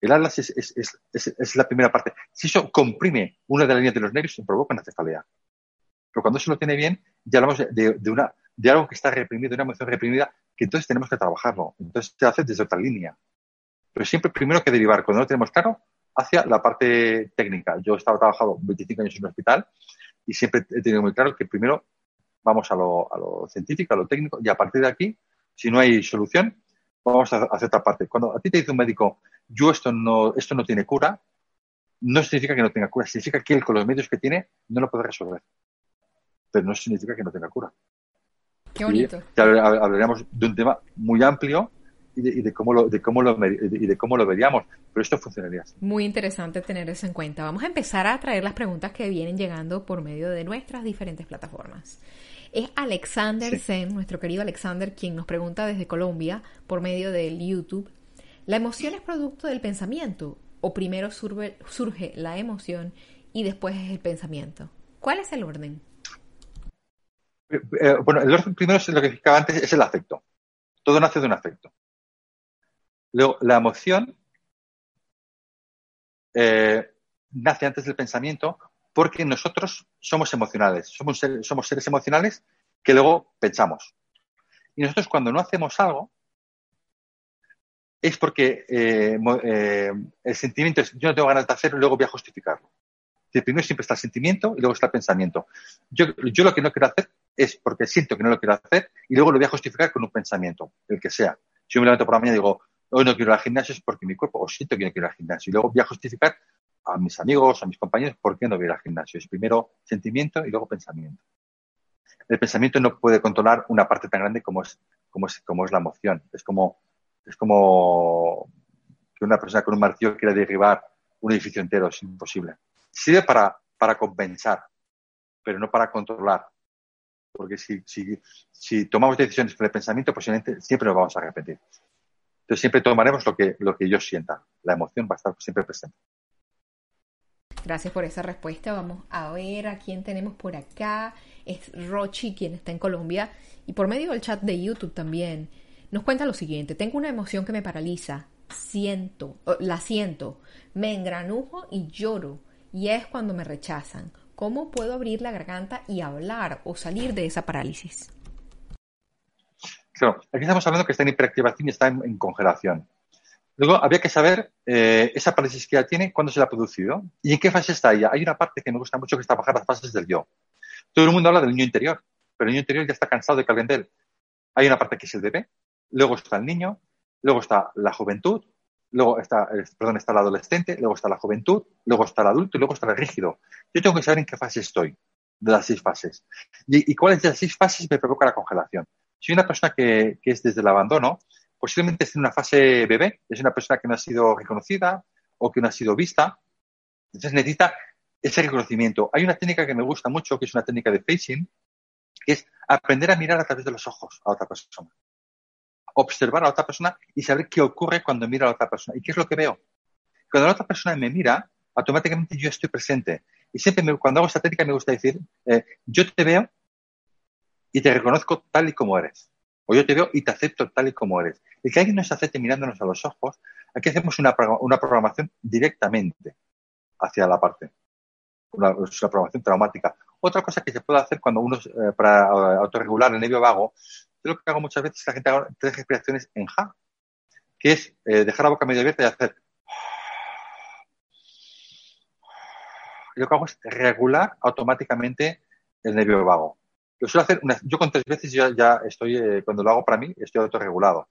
El atlas es, es, es, es, la primera parte. Si eso comprime una de las líneas de los nervios, provoca una cefalea. Pero cuando se lo tiene bien, ya hablamos de, de, una, de algo que está reprimido, de una emoción reprimida, que entonces tenemos que trabajarlo. Entonces se hace desde otra línea. Pero siempre primero que derivar, cuando no lo tenemos claro, hacia la parte técnica. Yo he estado trabajando 25 años en un hospital y siempre he tenido muy claro que primero vamos a lo, a lo científico, a lo técnico, y a partir de aquí, si no hay solución, vamos a hacer otra parte. Cuando a ti te dice un médico, yo esto no, esto no tiene cura, no significa que no tenga cura, significa que él con los medios que tiene no lo puede resolver. Pero no significa que no tenga cura. Qué bonito. Y hablaríamos de un tema muy amplio y de, y de, cómo lo, de, cómo lo, y de cómo lo veríamos. Pero esto funcionaría así. Muy interesante tener eso en cuenta. Vamos a empezar a traer las preguntas que vienen llegando por medio de nuestras diferentes plataformas. Es Alexander sí. Zen, nuestro querido Alexander, quien nos pregunta desde Colombia por medio del YouTube. ¿La emoción es producto del pensamiento? ¿O primero surge, surge la emoción y después es el pensamiento? ¿Cuál es el orden? Eh, eh, bueno, el orden primero es lo que explicaba antes, es el afecto. Todo nace de un afecto. Luego, la emoción eh, nace antes del pensamiento porque nosotros somos emocionales, somos, seres, emocionales que luego pensamos. Y nosotros cuando no hacemos algo es porque eh, eh, el sentimiento es yo no tengo ganas de hacerlo y luego voy a justificarlo. El primero siempre está el sentimiento y luego está el pensamiento. Yo, yo lo que no quiero hacer es porque siento que no lo quiero hacer y luego lo voy a justificar con un pensamiento, el que sea. Si yo me levanto por la mañana y digo, hoy no quiero ir al gimnasio es porque mi cuerpo, o siento que no quiero ir al gimnasio. Y luego voy a justificar a mis amigos, a mis compañeros, por qué no voy al gimnasio. Es primero sentimiento y luego pensamiento. El pensamiento no puede controlar una parte tan grande como es, como es, como es la emoción. Es como, es como que una persona con un martillo quiera derribar un edificio entero. Es imposible. Sirve para, para compensar, pero no para controlar. Porque si, si, si tomamos decisiones por el pensamiento, posiblemente siempre nos vamos a arrepentir. Entonces siempre tomaremos lo que, lo que yo sienta. La emoción va a estar siempre presente. Gracias por esa respuesta. Vamos a ver a quién tenemos por acá. Es Rochi, quien está en Colombia. Y por medio del chat de YouTube también. Nos cuenta lo siguiente. Tengo una emoción que me paraliza. Siento, la siento. Me engranujo y lloro. Y es cuando me rechazan. ¿Cómo puedo abrir la garganta y hablar o salir de esa parálisis? Claro, aquí estamos hablando que está en hiperactivación y está en, congelación. Luego, habría que saber eh, esa parálisis que ya tiene, cuándo se la ha producido y en qué fase está ella. Hay una parte que me gusta mucho que está bajar las fases del yo. Todo el mundo habla del niño interior, pero el niño interior ya está cansado de que. Hay una parte que es el bebé, luego está el niño, luego está la juventud, luego está, perdón, está el adolescente, luego está la juventud, luego está el adulto y luego está el rígido. Yo tengo que saber en qué fase estoy de las seis fases. Y, cuáles de las seis fases me provoca la congelación. Si una persona que, es desde el abandono, posiblemente esté en una fase bebé, es una persona que no ha sido reconocida o que no ha sido vista, entonces necesita ese reconocimiento. Hay una técnica que me gusta mucho, que es una técnica de facing, que es aprender a mirar a través de los ojos a otra persona. Observar a otra persona y saber qué ocurre cuando mira a otra persona. ¿Y qué es lo que veo? Cuando la otra persona me mira, automáticamente yo estoy presente. Y siempre cuando hago esta técnica me gusta decir, eh, yo te veo y te reconozco tal y como eres. O yo te veo y te acepto tal y como eres. El que alguien nos acepte mirándonos a los ojos, aquí hacemos una, programación directamente hacia la parte. Una, programación traumática. Otra cosa que se puede hacer cuando uno, eh, para autorregular el nervio vago, yo lo que hago muchas veces es que la gente haga tres respiraciones en ja, que es eh, dejar la boca medio abierta y hacer. Lo que hago es regular automáticamente el nervio vago. Lo suelo hacer, yo con tres veces ya, ya estoy, eh, cuando lo hago para mí, estoy autorregulado.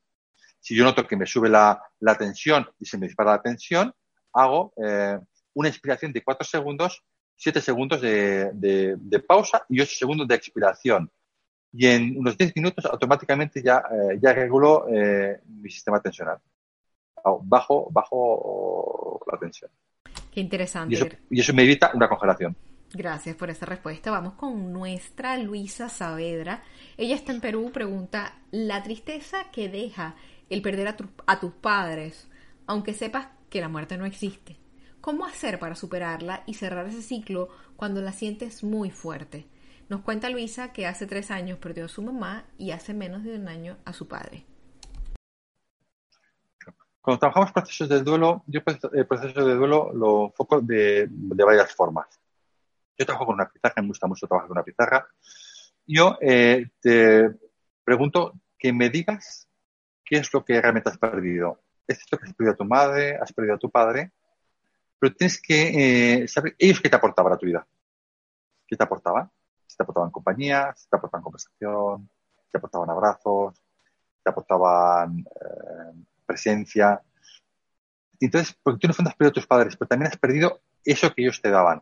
Si yo noto que me sube la, la tensión y se me dispara la tensión, hago eh, una expiración de cuatro segundos, siete segundos de, de, pausa y ocho segundos de expiración. Y en unos diez minutos automáticamente ya, eh, ya regulo mi sistema tensional. Bajo, bajo la tensión. Qué interesante. y eso me evita una congelación. Gracias por esa respuesta. Vamos con nuestra Luisa Saavedra. Ella está en Perú, pregunta, la tristeza que deja el perder a, a tus padres, aunque sepas que la muerte no existe. ¿Cómo hacer para superarla y cerrar ese ciclo cuando la sientes muy fuerte? Nos cuenta Luisa que hace tres años perdió a su mamá y hace menos de un año a su padre. Cuando trabajamos procesos del duelo, yo el proceso de duelo lo enfoco de varias formas. Yo trabajo con una pizarra, me gusta mucho trabajar con una pizarra. Yo eh, te pregunto que me digas qué es lo que realmente has perdido. Es cierto que has perdido a tu madre, has perdido a tu padre, pero tienes que eh, saber ellos qué te aportaban a tu vida. ¿Qué te aportaban? Si te aportaban compañía, si te aportaban conversación, si te aportaban abrazos, si te aportaban eh, presencia. Entonces, porque tú no fondo has perdido a tus padres, pero también has perdido eso que ellos te daban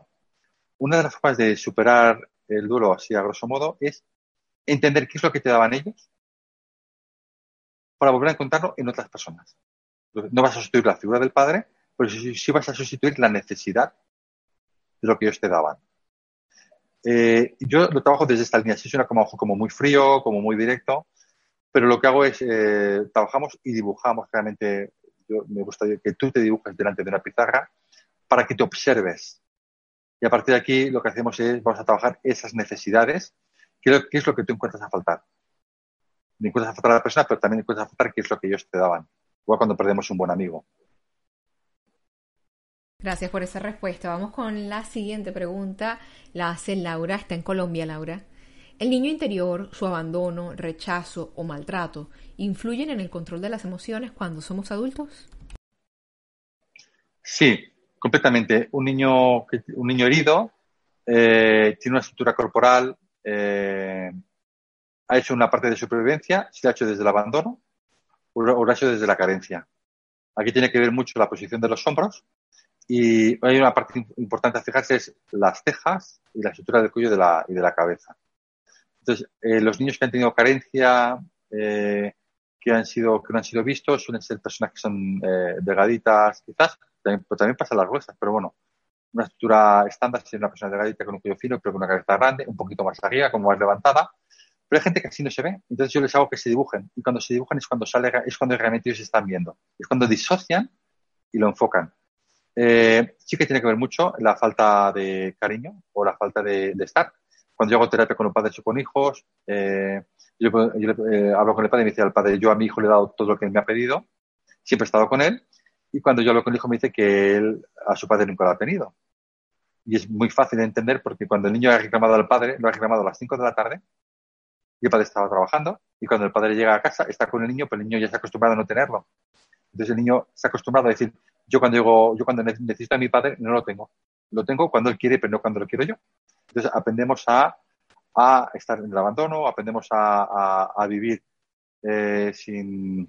una de las formas de superar el duelo así a grosso modo es entender qué es lo que te daban ellos para volver a encontrarlo en otras personas. No vas a sustituir la figura del padre, pero sí, vas a sustituir la necesidad de lo que ellos te daban. Eh, yo lo trabajo desde esta línea, sí suena como, muy frío, como muy directo, pero lo que hago es, eh, trabajamos y dibujamos realmente, yo, me gusta que tú te dibujes delante de una pizarra para que te observes y a partir de aquí lo que hacemos es, vamos a trabajar esas necesidades, qué, es lo que tú encuentras a faltar. No encuentras a faltar a la persona, pero también encuentras a faltar qué es lo que ellos te daban. Igual cuando perdemos un buen amigo. Gracias por esa respuesta. Vamos con la siguiente pregunta. La hace Laura, está en Colombia, Laura. ¿El niño interior, su abandono, rechazo o maltrato influyen en el control de las emociones cuando somos adultos? Sí, completamente. Un niño, un niño herido eh, tiene una estructura corporal, eh, ha hecho una parte de supervivencia, se ha hecho desde el abandono o lo ha hecho desde la carencia. Aquí tiene que ver mucho la posición de los hombros y hay una parte importante a fijarse es las cejas y la estructura del cuello de la, y de la cabeza. Entonces, eh, los niños que han tenido carencia, que han sido que no han sido vistos, suelen ser personas que son delgaditas, quizás, también, pues también pasa las gruesas, pero bueno, una estructura estándar es una persona delgadita con un cuello fino, pero con una cabeza grande, un poquito más arriba, como más levantada. Pero hay gente que así no se ve. Entonces yo les hago que se dibujen. Y cuando se dibujan es cuando sale, es cuando realmente ellos están viendo. Es cuando disocian y lo enfocan. Eh, sí que tiene que ver mucho la falta de cariño o la falta de, estar. Cuando yo hago terapia con un padre o con hijos, eh, yo, eh, hablo con el padre y me dice al padre, yo a mi hijo le he dado todo lo que él me ha pedido, siempre he estado con él, y cuando yo hablo con el hijo me dice que él a su padre nunca lo ha tenido. Y es muy fácil de entender porque cuando el niño ha reclamado al padre, lo ha reclamado a las 5 de la tarde y el padre estaba trabajando y cuando el padre llega a casa está con el niño, pero el niño ya ha acostumbrado a no tenerlo. Entonces el niño se ha acostumbrado a decir, yo cuando llego, yo cuando necesito a mi padre no lo tengo. Lo tengo cuando él quiere, pero no cuando lo quiero yo. Entonces aprendemos a, a estar en el abandono, aprendemos a, a, vivir eh, sin,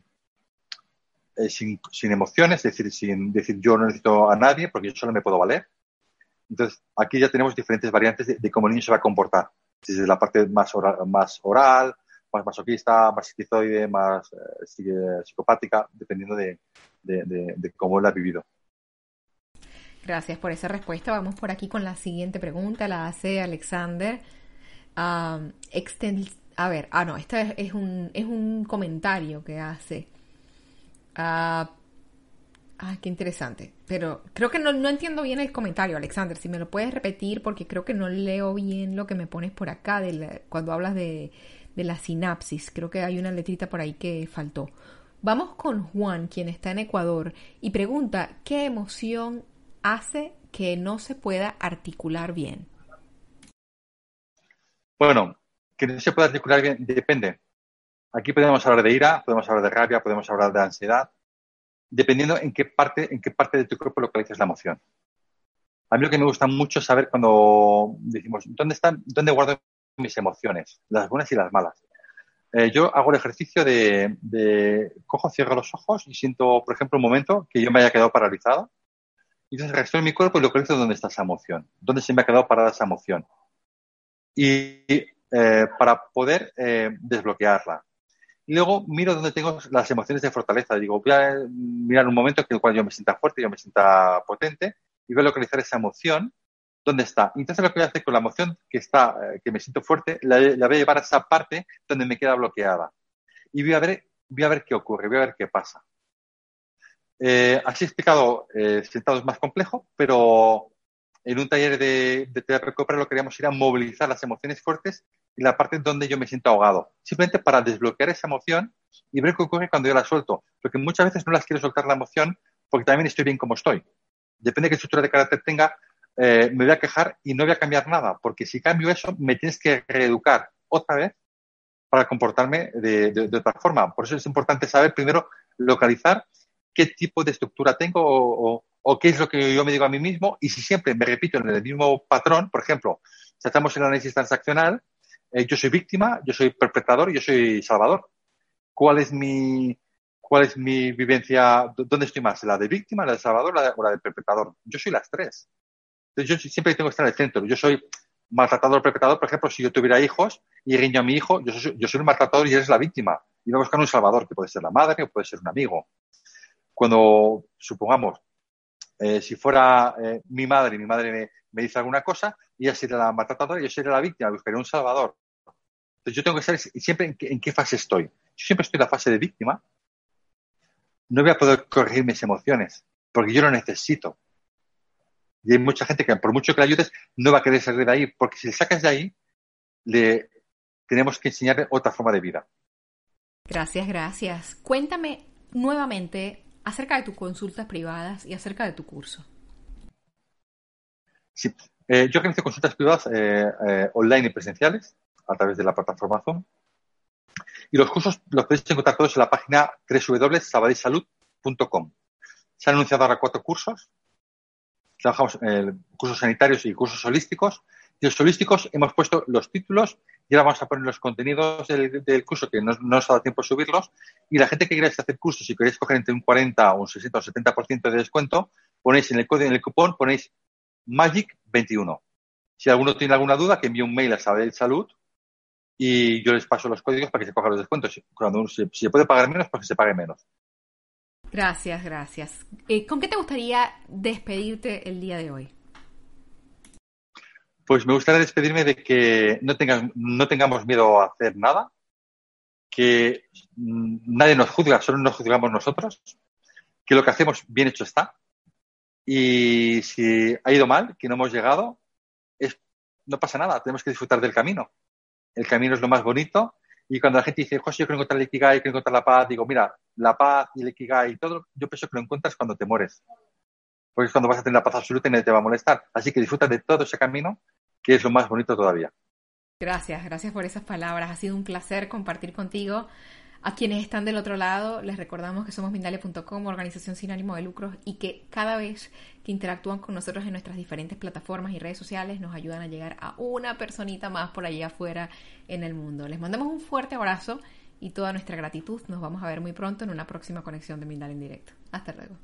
eh, sin, sin, emociones, es decir, sin decir yo no necesito a nadie porque yo solo me puedo valer. Entonces, aquí ya tenemos diferentes variantes de, cómo el niño se va a comportar. Desde la parte más oral, más, oral, más masoquista, más esquizoide, más eh, psicopática, dependiendo de, de, cómo él ha vivido. Gracias por esa respuesta. Vamos por aquí con la siguiente pregunta. La hace Alexander. a ver, ah, no, este es, un, es un comentario que hace. Ah, ah, qué interesante. Pero creo que no, no, entiendo bien el comentario, Alexander. Si me lo puedes repetir, porque creo que no leo bien lo que me pones por acá cuando hablas de, de la sinapsis. Creo que hay una letrita por ahí que faltó. Vamos con Juan, quien está en Ecuador, y pregunta, ¿qué emoción hace que no se pueda articular bien? Bueno, que no se pueda articular bien depende. Aquí podemos hablar de ira, podemos hablar de rabia, podemos hablar de ansiedad, dependiendo en qué parte, en qué parte de tu cuerpo localizas la emoción. A mí lo que me gusta mucho es saber cuando decimos, ¿dónde están, dónde guardo mis emociones, las buenas y las malas? Eh, yo hago el ejercicio de, cojo, cierro los ojos y siento, por ejemplo, un momento que yo me haya quedado paralizado. Y entonces reacciono en mi cuerpo y localizo dónde está esa emoción, dónde se me ha quedado parada esa emoción. Y eh, para poder eh, desbloquearla. Y luego miro dónde tengo las emociones de fortaleza. Digo, voy a mirar un momento en el cual yo me sienta fuerte, yo me sienta potente y voy a localizar esa emoción. ¿Dónde está? Entonces lo que voy a hacer con la emoción que está, eh, que me siento fuerte, la, voy a llevar a esa parte donde me queda bloqueada. Y voy a ver, voy a ver qué ocurre, voy a ver qué pasa. Eh, así explicado, eh, sentado es más complejo, pero en un taller de, de terapia lo queríamos ir a movilizar las emociones fuertes y la parte donde yo me siento ahogado. Simplemente para desbloquear esa emoción y ver qué ocurre cuando yo la suelto. Porque muchas veces no las quiero soltar la emoción porque también estoy bien como estoy. Depende de qué estructura de carácter tenga, eh, me voy a quejar y no voy a cambiar nada. Porque si cambio eso, me tienes que reeducar otra vez para comportarme de, otra forma. Por eso es importante saber primero localizar qué tipo de estructura tengo o, o, qué es lo que yo me digo a mí mismo y si siempre me repito en el mismo patrón, por ejemplo, si en el análisis transaccional, eh, yo soy víctima, yo soy perpetrador, yo soy salvador. ¿Cuál es mi, cuál es mi vivencia? ¿Dónde estoy más? ¿La de víctima, la de salvador o la de perpetrador? Yo soy las tres. Entonces, yo siempre tengo que estar en el centro. Yo soy maltratador, perpetrador. Por ejemplo, si yo tuviera hijos y riño a mi hijo, yo soy, yo soy un maltratador y eres la víctima. Y voy a buscar un salvador, que puede ser la madre o puede ser un amigo. Cuando, supongamos, eh, si fuera eh, mi madre mi madre me, dice alguna cosa, ella sería la maltratadora yo sería la víctima, buscaría un salvador. Entonces yo tengo que saber siempre en qué, fase estoy. Yo siempre estoy en la fase de víctima. No voy a poder corregir mis emociones porque yo lo necesito. Y hay mucha gente que por mucho que le ayudes no va a querer salir de ahí porque si le sacas de ahí le tenemos que enseñarle otra forma de vida. Gracias, gracias. Cuéntame nuevamente acerca de tus consultas privadas y acerca de tu curso. Sí, eh, yo organizo consultas privadas eh, eh, online y presenciales a través de la plataforma Zoom. Y los cursos los podéis encontrar todos en la página www.sabadellsalud.com. Se han anunciado ahora cuatro cursos. Trabajamos en cursos sanitarios y cursos holísticos. Y los holísticos hemos puesto los títulos y ahora vamos a poner los contenidos del, curso que no, nos ha dado tiempo de subirlos. Y la gente que queráis hacer cursos y queréis coger entre un 40 o un 60 o 70% de descuento, ponéis en el código, en el cupón, ponéis Magic21. Si alguno tiene alguna duda, que envíe un mail a Sabadell Salud y yo les paso los códigos para que se cojan los descuentos. Cuando si, se puede pagar menos, pues que se pague menos. Gracias, gracias. Eh, ¿Con qué te gustaría despedirte el día de hoy? Pues me gustaría despedirme de que no, no tengamos miedo a hacer nada, que nadie nos juzga, solo nos juzgamos nosotros, que lo que hacemos bien hecho está. Y si ha ido mal, que no hemos llegado, es, no pasa nada, tenemos que disfrutar del camino el camino es lo más bonito. Y cuando la gente dice, José, yo quiero encontrar el Ikigai, quiero encontrar la paz, digo, mira, la paz y el Ikigai y todo, yo pienso que lo encuentras cuando te mueres. porque es cuando vas a tener la paz absoluta y nadie te va a molestar. Así que disfruta de todo ese camino, que es lo más bonito todavía. Gracias, gracias por esas palabras. Ha sido un placer compartir contigo. A quienes están del otro lado, les recordamos que somos Mindalia.com, organización sin ánimo de lucros, y que cada vez que interactúan con nosotros en nuestras diferentes plataformas y redes sociales, nos ayudan a llegar a una personita más por allá afuera en el mundo. Les mandamos un fuerte abrazo y toda nuestra gratitud. Nos vamos a ver muy pronto en una próxima conexión de Mindalia en directo. Hasta luego.